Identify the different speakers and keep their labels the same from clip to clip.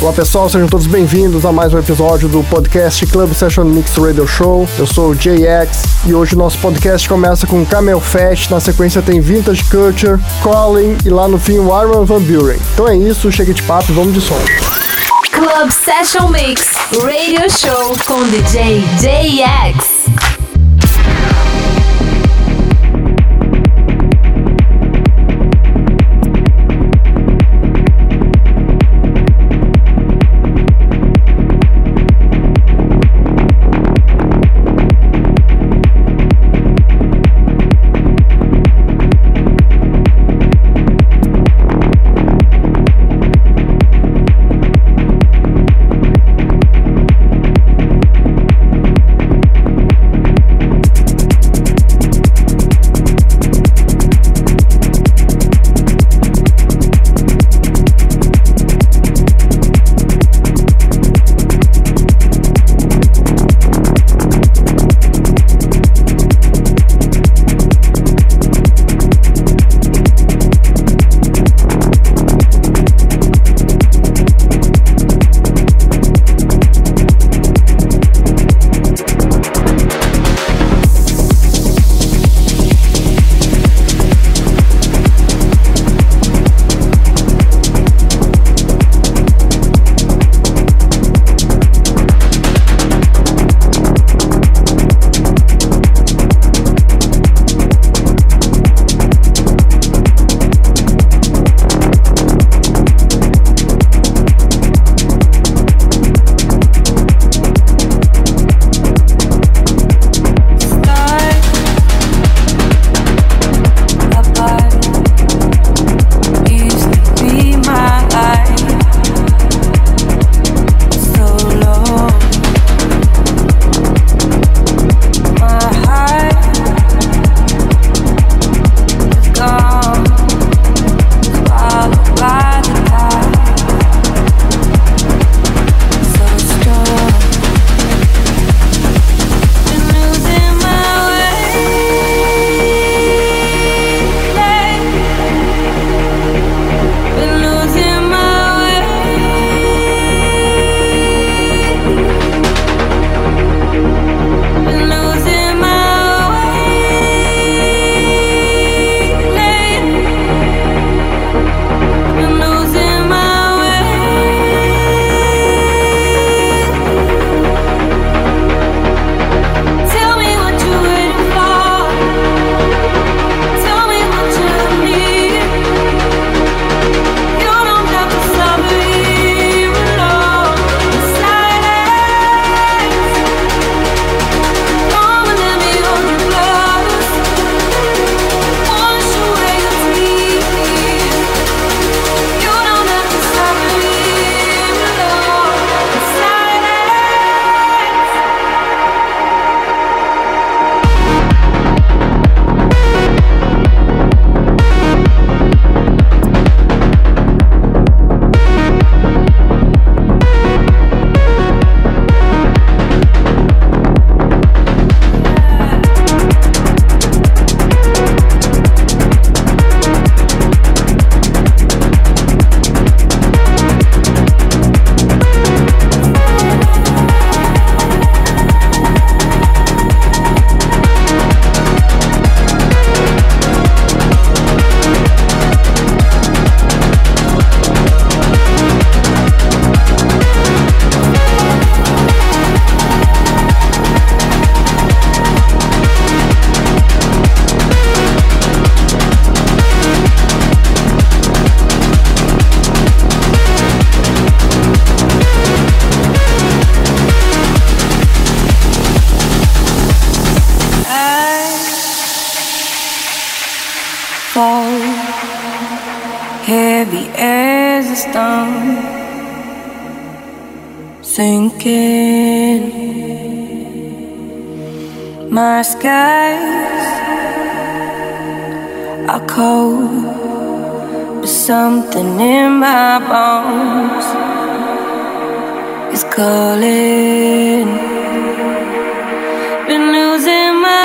Speaker 1: Olá pessoal, sejam todos bem-vindos a mais um episódio do podcast Club Session Mix Radio Show. Eu sou o JX e hoje nosso podcast começa com Camel Fest, na sequência tem Vintage Culture, Colin e lá no fim o Iron Van Buren. Então é isso, chega de papo e vamos de som.
Speaker 2: Club Session Mix Radio Show com DJ JX.
Speaker 3: My skies are cold,
Speaker 2: But something in my bones is calling. Been losing my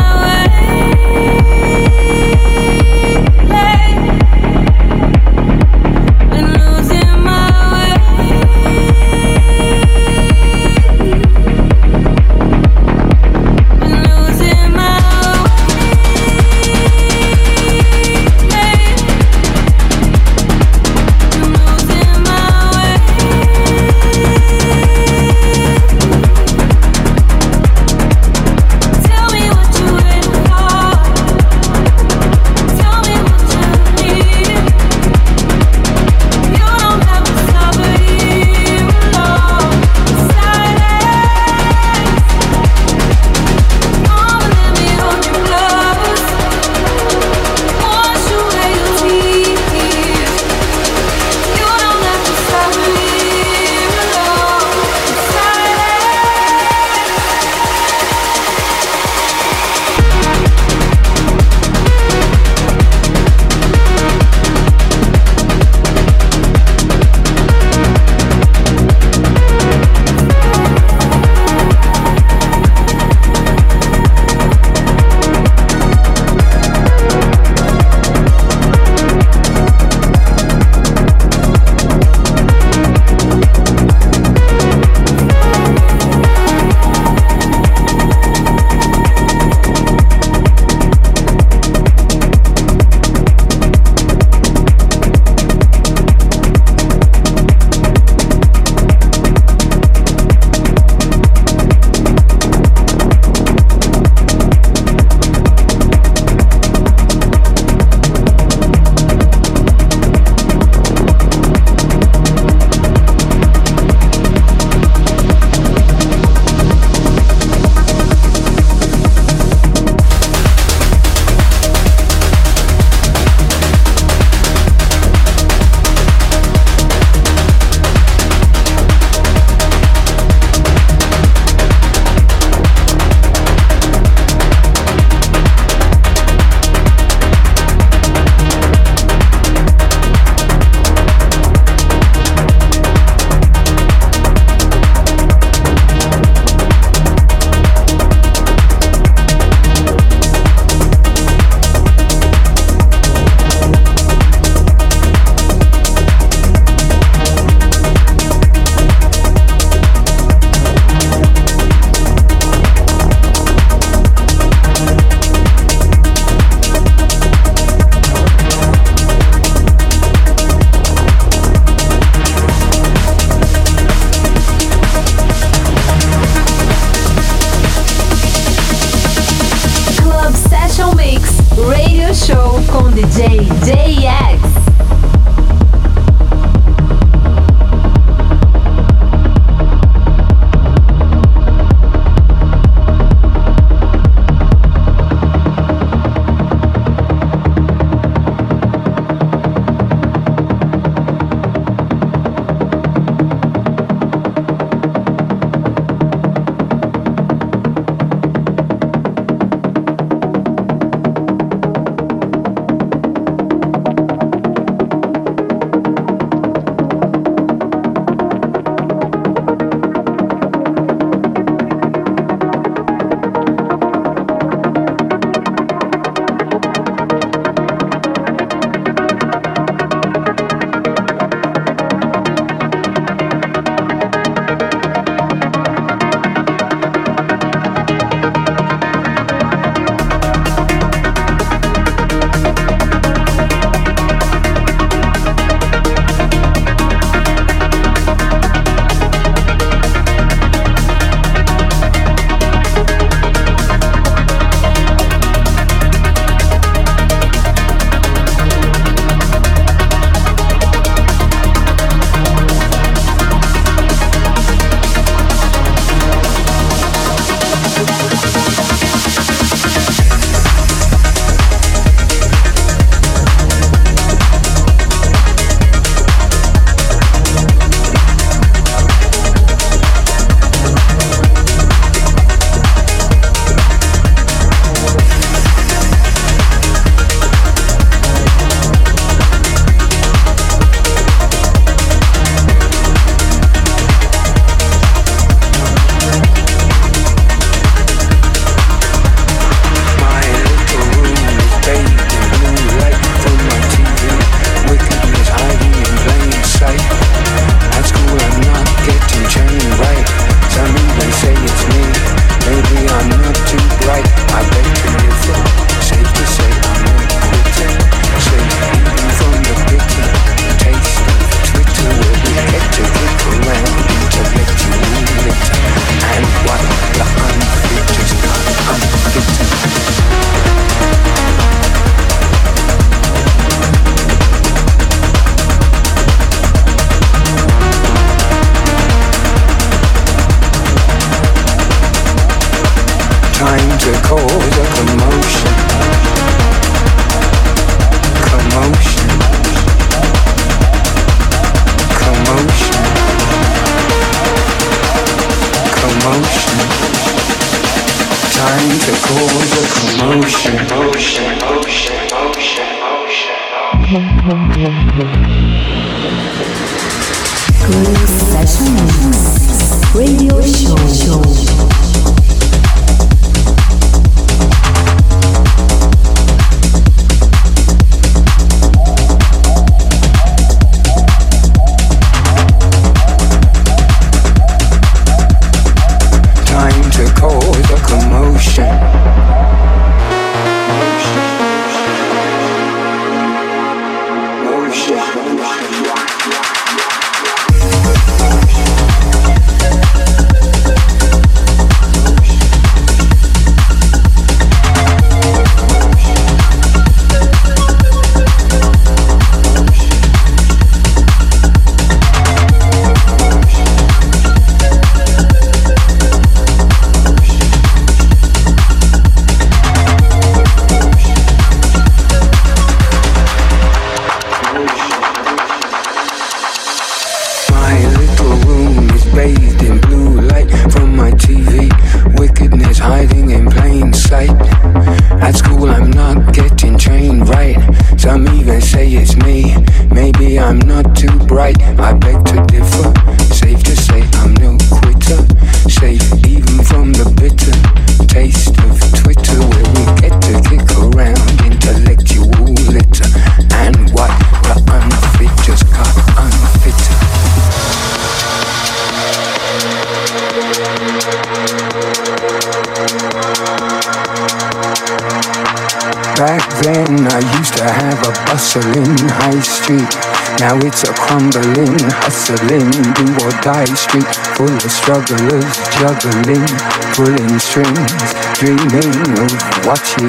Speaker 4: Now it's a crumbling, hustling, do or die street full of strugglers, juggling, pulling strings, dreaming of watching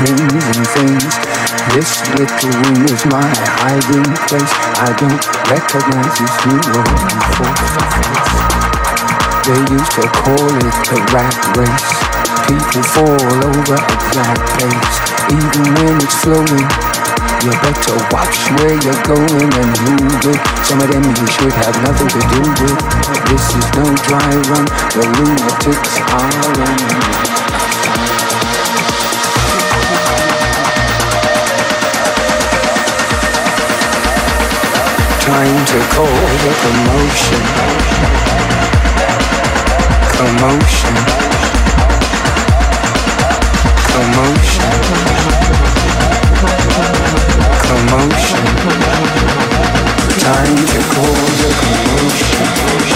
Speaker 4: rings and things. This little room is my hiding place. I don't recognize this new world They used to call it the rat race. People fall over at that pace, even when it's flowing. You better watch where you're going and move it. Some of them you should have nothing to do with. This is no dry run, the lunatics are running. Time to call the commotion. Commotion. Commotion commotion. Time to cause a commotion.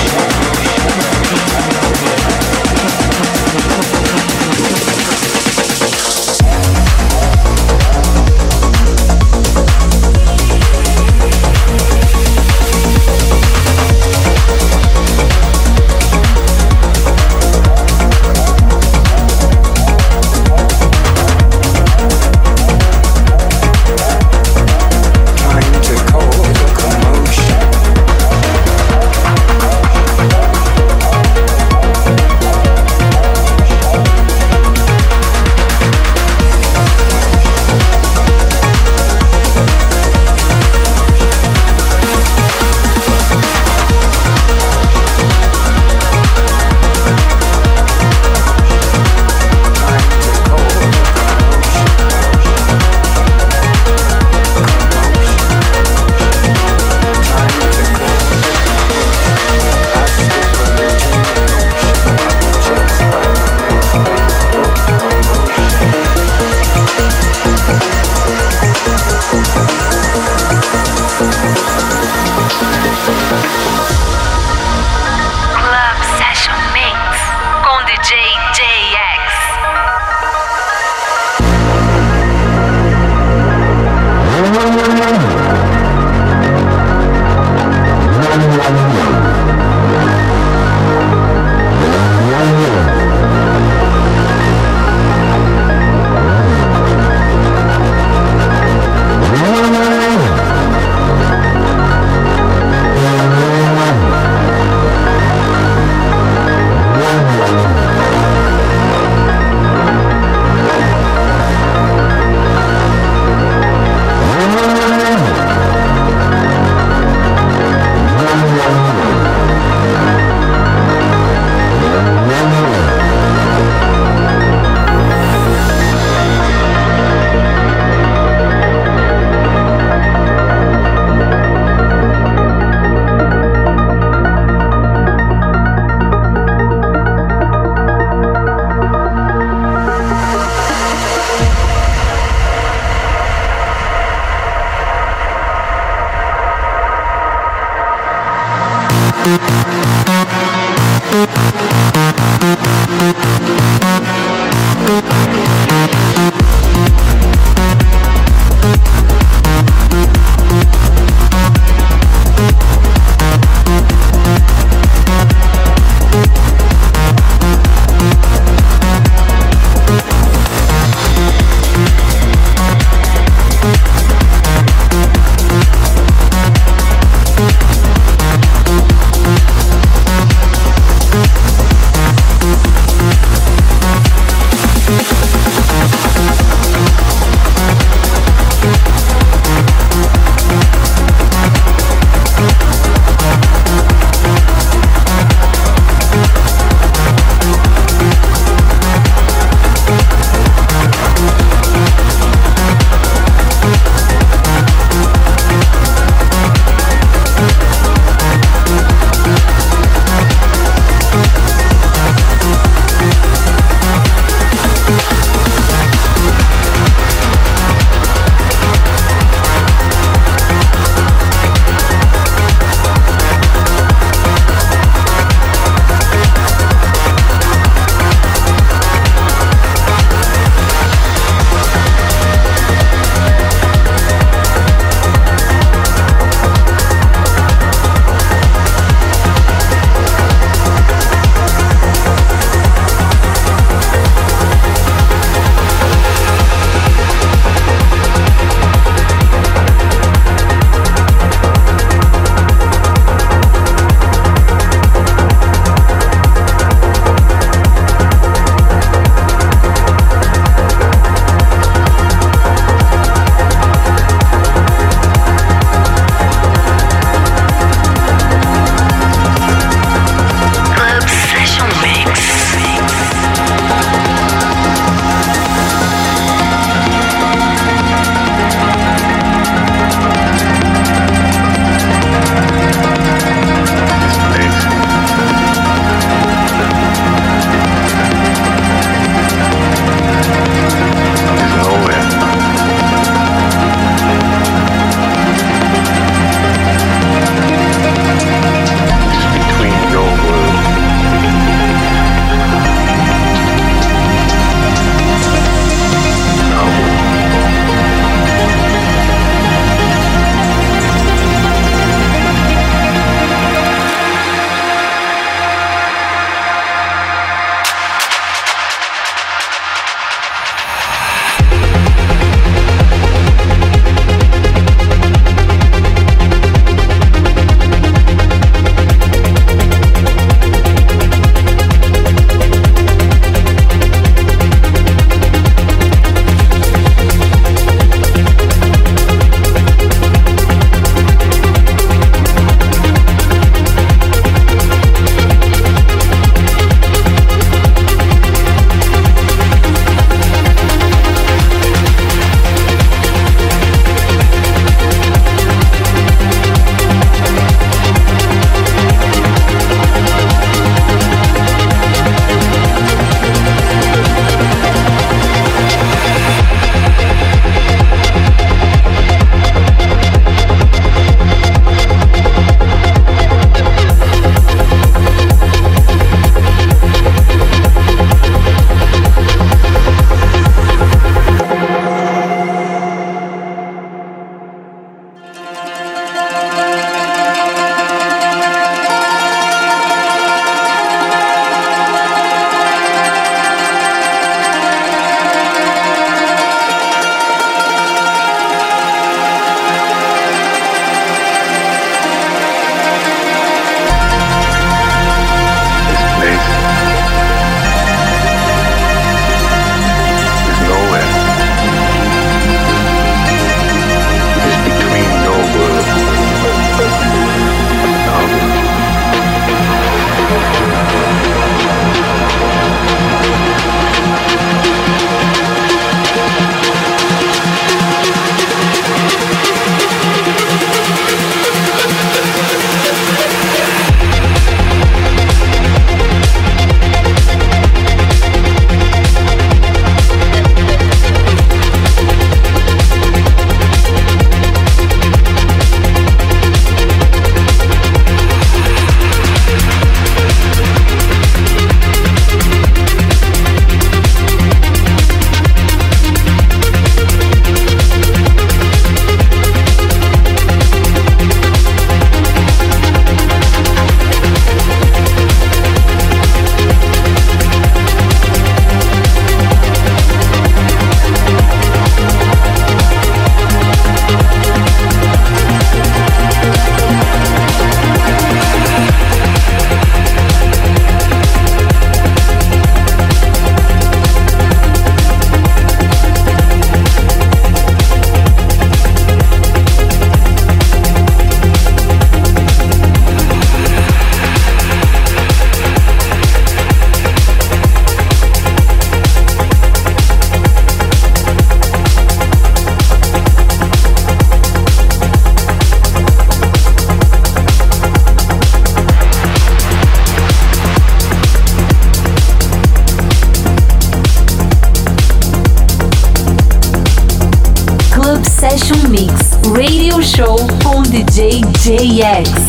Speaker 5: JX.